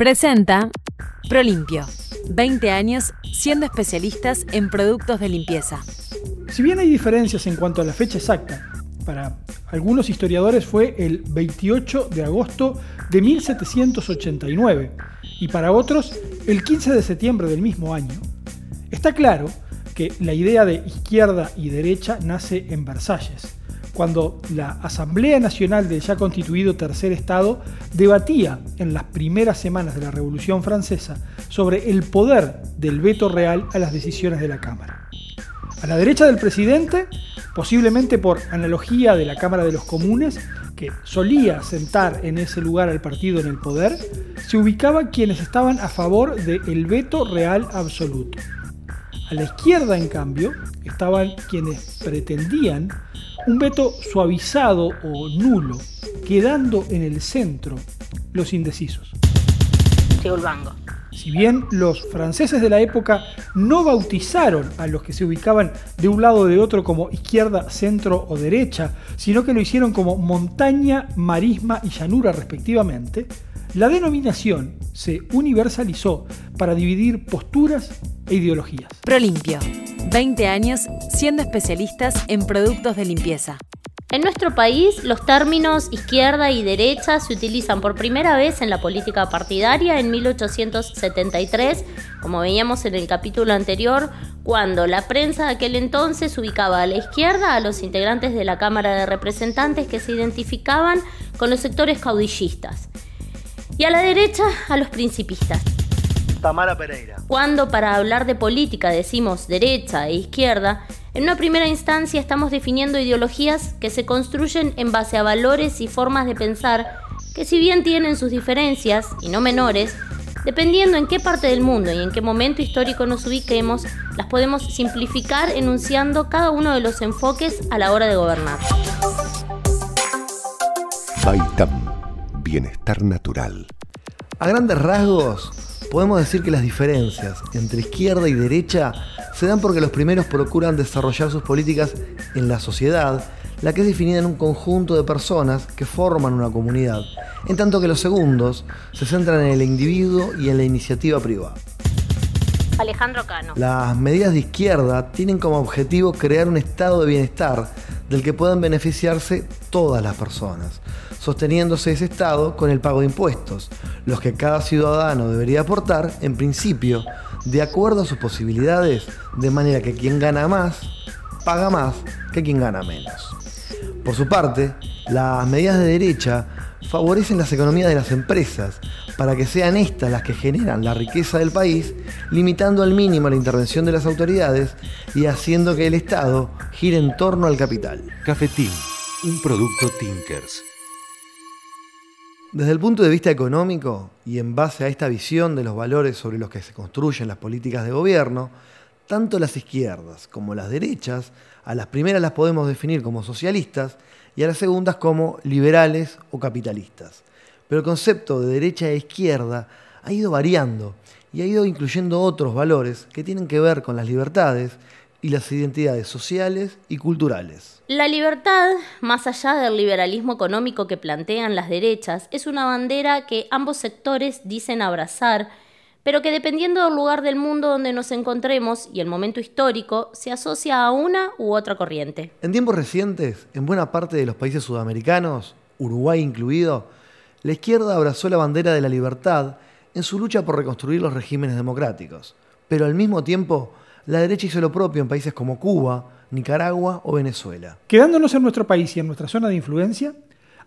Presenta Prolimpio. 20 años siendo especialistas en productos de limpieza. Si bien hay diferencias en cuanto a la fecha exacta, para algunos historiadores fue el 28 de agosto de 1789 y para otros el 15 de septiembre del mismo año, está claro que la idea de izquierda y derecha nace en Versalles cuando la Asamblea Nacional del ya constituido Tercer Estado debatía en las primeras semanas de la Revolución Francesa sobre el poder del veto real a las decisiones de la Cámara. A la derecha del presidente, posiblemente por analogía de la Cámara de los Comunes, que solía sentar en ese lugar al partido en el poder, se ubicaban quienes estaban a favor del veto real absoluto. A la izquierda, en cambio, estaban quienes pretendían un veto suavizado o nulo, quedando en el centro los indecisos. Si bien los franceses de la época no bautizaron a los que se ubicaban de un lado o de otro como izquierda, centro o derecha, sino que lo hicieron como montaña, marisma y llanura respectivamente, la denominación se universalizó para dividir posturas e ideologías. Prolimpio 20 años siendo especialistas en productos de limpieza. En nuestro país, los términos izquierda y derecha se utilizan por primera vez en la política partidaria en 1873, como veíamos en el capítulo anterior, cuando la prensa de aquel entonces ubicaba a la izquierda a los integrantes de la Cámara de Representantes que se identificaban con los sectores caudillistas y a la derecha a los principistas. Tamara Pereira. Cuando para hablar de política decimos derecha e izquierda, en una primera instancia estamos definiendo ideologías que se construyen en base a valores y formas de pensar que si bien tienen sus diferencias, y no menores, dependiendo en qué parte del mundo y en qué momento histórico nos ubiquemos, las podemos simplificar enunciando cada uno de los enfoques a la hora de gobernar. Baitam, bienestar natural. A grandes rasgos, podemos decir que las diferencias entre izquierda y derecha se dan porque los primeros procuran desarrollar sus políticas en la sociedad, la que es definida en un conjunto de personas que forman una comunidad, en tanto que los segundos se centran en el individuo y en la iniciativa privada. Alejandro Cano. Las medidas de izquierda tienen como objetivo crear un estado de bienestar del que puedan beneficiarse todas las personas, sosteniéndose ese Estado con el pago de impuestos, los que cada ciudadano debería aportar, en principio, de acuerdo a sus posibilidades, de manera que quien gana más, paga más que quien gana menos. Por su parte, las medidas de derecha favorecen las economías de las empresas para que sean estas las que generan la riqueza del país, limitando al mínimo la intervención de las autoridades y haciendo que el Estado gire en torno al capital. Cafetín, un producto Tinkers. Desde el punto de vista económico y en base a esta visión de los valores sobre los que se construyen las políticas de gobierno, tanto las izquierdas como las derechas, a las primeras las podemos definir como socialistas y a las segundas como liberales o capitalistas. Pero el concepto de derecha e izquierda ha ido variando y ha ido incluyendo otros valores que tienen que ver con las libertades y las identidades sociales y culturales. La libertad, más allá del liberalismo económico que plantean las derechas, es una bandera que ambos sectores dicen abrazar pero que dependiendo del lugar del mundo donde nos encontremos y el momento histórico, se asocia a una u otra corriente. En tiempos recientes, en buena parte de los países sudamericanos, Uruguay incluido, la izquierda abrazó la bandera de la libertad en su lucha por reconstruir los regímenes democráticos, pero al mismo tiempo la derecha hizo lo propio en países como Cuba, Nicaragua o Venezuela. Quedándonos en nuestro país y en nuestra zona de influencia,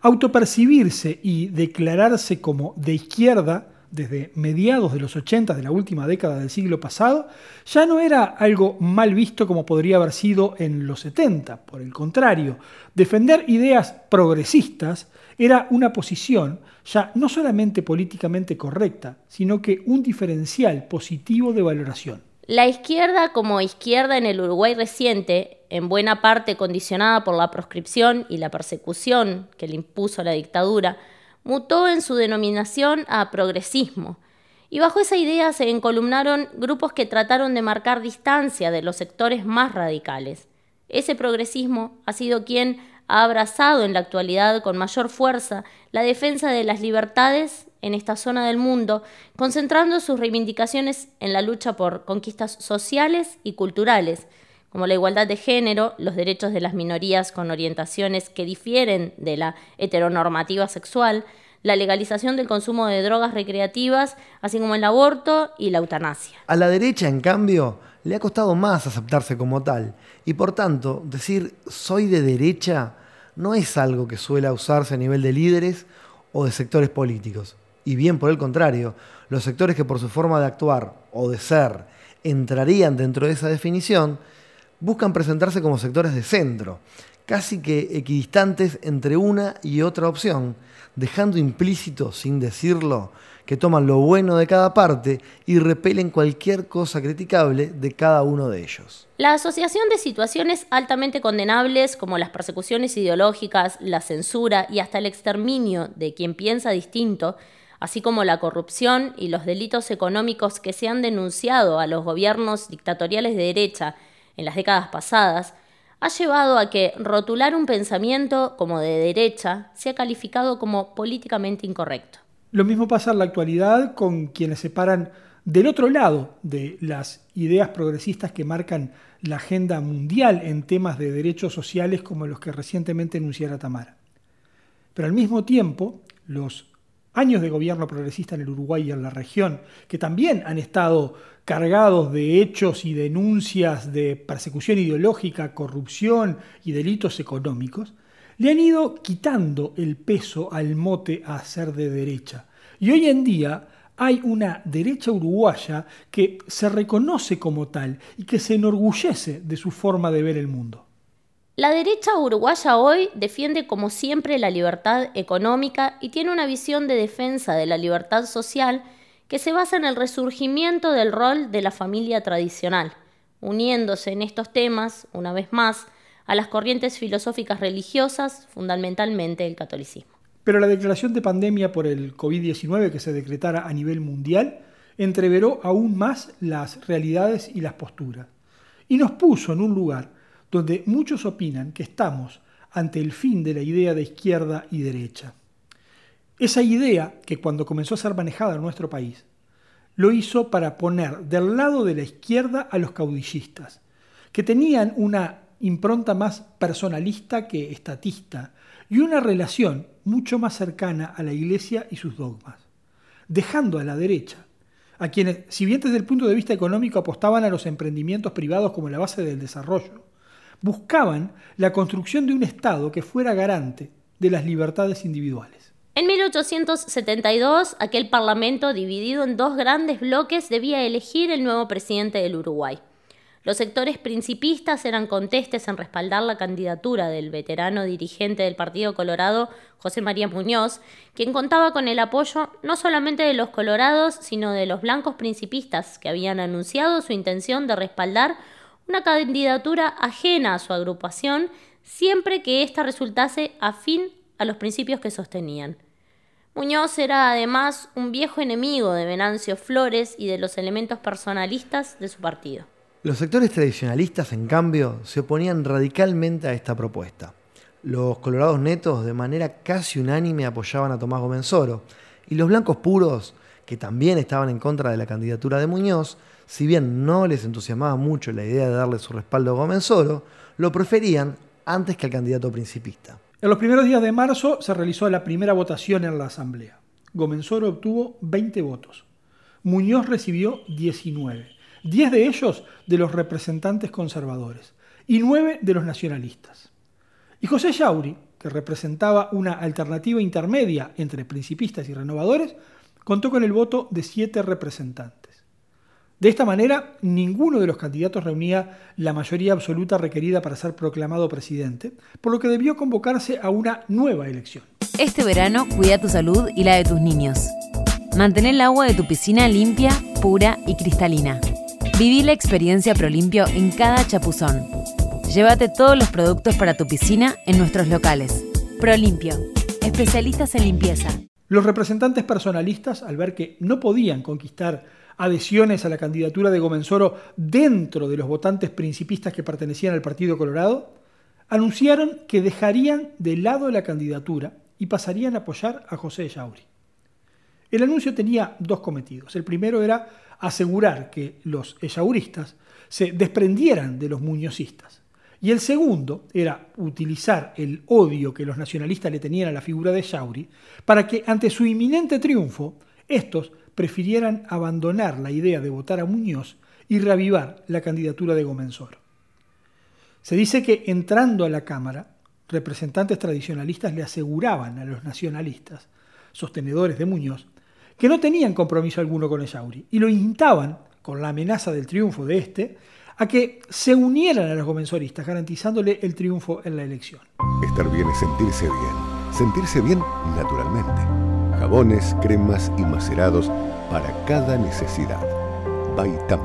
autopercibirse y declararse como de izquierda desde mediados de los 80 de la última década del siglo pasado, ya no era algo mal visto como podría haber sido en los 70. Por el contrario, defender ideas progresistas era una posición ya no solamente políticamente correcta, sino que un diferencial positivo de valoración. La izquierda como izquierda en el Uruguay reciente, en buena parte condicionada por la proscripción y la persecución que le impuso la dictadura, mutó en su denominación a progresismo, y bajo esa idea se encolumnaron grupos que trataron de marcar distancia de los sectores más radicales. Ese progresismo ha sido quien ha abrazado en la actualidad con mayor fuerza la defensa de las libertades en esta zona del mundo, concentrando sus reivindicaciones en la lucha por conquistas sociales y culturales, como la igualdad de género, los derechos de las minorías con orientaciones que difieren de la heteronormativa sexual, la legalización del consumo de drogas recreativas, así como el aborto y la eutanasia. A la derecha, en cambio, le ha costado más aceptarse como tal, y por tanto, decir soy de derecha no es algo que suele usarse a nivel de líderes o de sectores políticos. Y bien por el contrario, los sectores que por su forma de actuar o de ser entrarían dentro de esa definición, buscan presentarse como sectores de centro, casi que equidistantes entre una y otra opción, dejando implícito, sin decirlo, que toman lo bueno de cada parte y repelen cualquier cosa criticable de cada uno de ellos. La asociación de situaciones altamente condenables como las persecuciones ideológicas, la censura y hasta el exterminio de quien piensa distinto, así como la corrupción y los delitos económicos que se han denunciado a los gobiernos dictatoriales de derecha en las décadas pasadas, ha llevado a que rotular un pensamiento como de derecha sea calificado como políticamente incorrecto. Lo mismo pasa en la actualidad con quienes se paran del otro lado de las ideas progresistas que marcan la agenda mundial en temas de derechos sociales como los que recientemente enunciara Tamara. Pero al mismo tiempo, los años de gobierno progresista en el Uruguay y en la región, que también han estado cargados de hechos y denuncias de persecución ideológica, corrupción y delitos económicos, le han ido quitando el peso al mote a ser de derecha. Y hoy en día hay una derecha uruguaya que se reconoce como tal y que se enorgullece de su forma de ver el mundo. La derecha uruguaya hoy defiende como siempre la libertad económica y tiene una visión de defensa de la libertad social que se basa en el resurgimiento del rol de la familia tradicional, uniéndose en estos temas, una vez más, a las corrientes filosóficas religiosas, fundamentalmente el catolicismo. Pero la declaración de pandemia por el COVID-19 que se decretara a nivel mundial entreveró aún más las realidades y las posturas y nos puso en un lugar donde muchos opinan que estamos ante el fin de la idea de izquierda y derecha. Esa idea, que cuando comenzó a ser manejada en nuestro país, lo hizo para poner del lado de la izquierda a los caudillistas, que tenían una impronta más personalista que estatista y una relación mucho más cercana a la Iglesia y sus dogmas, dejando a la derecha, a quienes, si bien desde el punto de vista económico apostaban a los emprendimientos privados como la base del desarrollo, buscaban la construcción de un Estado que fuera garante de las libertades individuales. En 1872, aquel Parlamento, dividido en dos grandes bloques, debía elegir el nuevo presidente del Uruguay. Los sectores principistas eran contestes en respaldar la candidatura del veterano dirigente del Partido Colorado, José María Muñoz, quien contaba con el apoyo no solamente de los colorados, sino de los blancos principistas, que habían anunciado su intención de respaldar una candidatura ajena a su agrupación siempre que ésta resultase afín a los principios que sostenían. Muñoz era además un viejo enemigo de Venancio Flores y de los elementos personalistas de su partido. Los sectores tradicionalistas, en cambio, se oponían radicalmente a esta propuesta. Los colorados netos, de manera casi unánime, apoyaban a Tomás Gómez Oro, y los blancos puros, que también estaban en contra de la candidatura de Muñoz, si bien no les entusiasmaba mucho la idea de darle su respaldo a Gómez Oro, lo preferían antes que al candidato principista. En los primeros días de marzo se realizó la primera votación en la Asamblea. Gómez Oro obtuvo 20 votos. Muñoz recibió 19 10 de ellos de los representantes conservadores y 9 de los nacionalistas. Y José Yauri, que representaba una alternativa intermedia entre principistas y renovadores, contó con el voto de 7 representantes. De esta manera, ninguno de los candidatos reunía la mayoría absoluta requerida para ser proclamado presidente, por lo que debió convocarse a una nueva elección. Este verano cuida tu salud y la de tus niños. Mantén el agua de tu piscina limpia, pura y cristalina. Viví la experiencia ProLimpio en cada chapuzón. Llévate todos los productos para tu piscina en nuestros locales. ProLimpio, especialistas en limpieza. Los representantes personalistas, al ver que no podían conquistar adhesiones a la candidatura de Gomenzoro dentro de los votantes principistas que pertenecían al Partido Colorado, anunciaron que dejarían de lado la candidatura y pasarían a apoyar a José Yauri. El anuncio tenía dos cometidos. El primero era asegurar que los echauristas se desprendieran de los muñozistas. Y el segundo era utilizar el odio que los nacionalistas le tenían a la figura de Yauri para que ante su inminente triunfo, estos prefirieran abandonar la idea de votar a Muñoz y reavivar la candidatura de Gomenzoro. Se dice que entrando a la Cámara, representantes tradicionalistas le aseguraban a los nacionalistas, sostenedores de Muñoz, que no tenían compromiso alguno con Echauri y lo instaban, con la amenaza del triunfo de este, a que se unieran a los gomensoristas, garantizándole el triunfo en la elección. Estar bien es sentirse bien. Sentirse bien naturalmente. Jabones, cremas y macerados para cada necesidad. Baitam,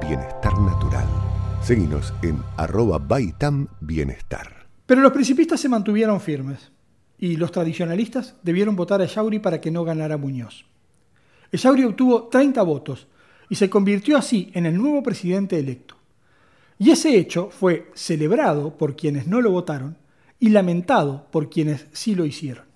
bienestar natural. Seguinos en arroba Baitam Bienestar. Pero los principistas se mantuvieron firmes y los tradicionalistas debieron votar a Yauri para que no ganara Muñoz. Yauri obtuvo 30 votos y se convirtió así en el nuevo presidente electo. Y ese hecho fue celebrado por quienes no lo votaron y lamentado por quienes sí lo hicieron.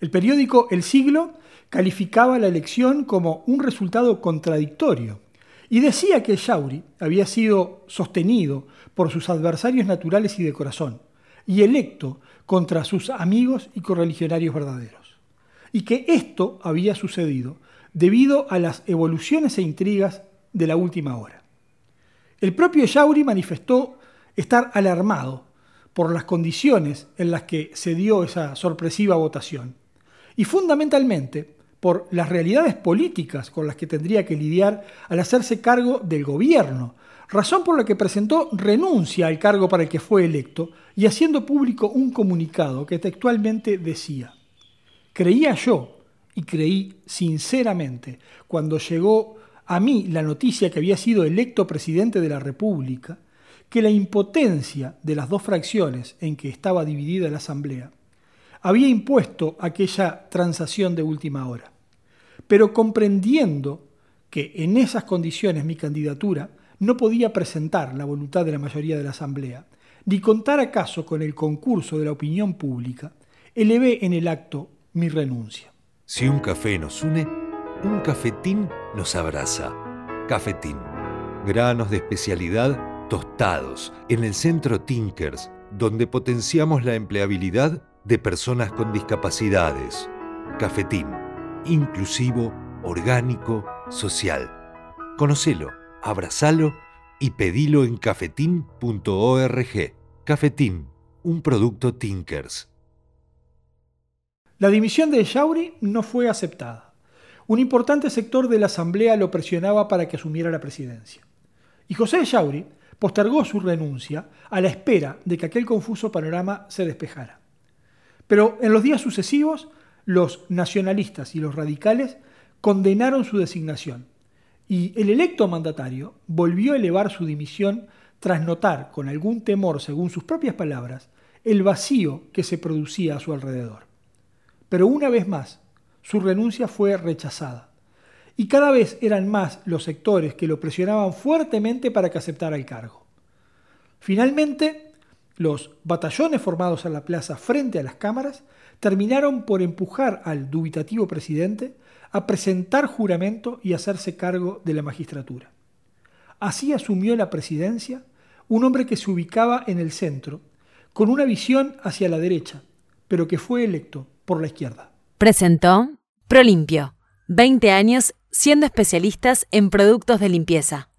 El periódico El Siglo calificaba la elección como un resultado contradictorio y decía que Yauri había sido sostenido por sus adversarios naturales y de corazón y electo contra sus amigos y correligionarios verdaderos, y que esto había sucedido debido a las evoluciones e intrigas de la última hora. El propio Yauri manifestó estar alarmado por las condiciones en las que se dio esa sorpresiva votación y fundamentalmente por las realidades políticas con las que tendría que lidiar al hacerse cargo del gobierno, razón por la que presentó renuncia al cargo para el que fue electo y haciendo público un comunicado que textualmente decía, creía yo y creí sinceramente cuando llegó a mí la noticia que había sido electo presidente de la República, que la impotencia de las dos fracciones en que estaba dividida la Asamblea había impuesto aquella transacción de última hora. Pero comprendiendo que en esas condiciones mi candidatura no podía presentar la voluntad de la mayoría de la Asamblea, ni contar acaso con el concurso de la opinión pública, elevé en el acto mi renuncia. Si un café nos une, un cafetín nos abraza. Cafetín. Granos de especialidad tostados en el centro Tinkers, donde potenciamos la empleabilidad de personas con discapacidades. Cafetín. Inclusivo, orgánico, social. Conocelo, abrazalo y pedilo en cafetín.org. Cafetín, un producto Tinkers. La dimisión de Yauri no fue aceptada. Un importante sector de la Asamblea lo presionaba para que asumiera la presidencia. Y José Yauri postergó su renuncia a la espera de que aquel confuso panorama se despejara. Pero en los días sucesivos, los nacionalistas y los radicales condenaron su designación y el electo mandatario volvió a elevar su dimisión tras notar, con algún temor, según sus propias palabras, el vacío que se producía a su alrededor. Pero una vez más, su renuncia fue rechazada. Y cada vez eran más los sectores que lo presionaban fuertemente para que aceptara el cargo. Finalmente, los batallones formados en la plaza frente a las cámaras terminaron por empujar al dubitativo presidente a presentar juramento y hacerse cargo de la magistratura. Así asumió la presidencia un hombre que se ubicaba en el centro, con una visión hacia la derecha, pero que fue electo por la izquierda. Presentó Prolimpio, 20 años siendo especialistas en productos de limpieza.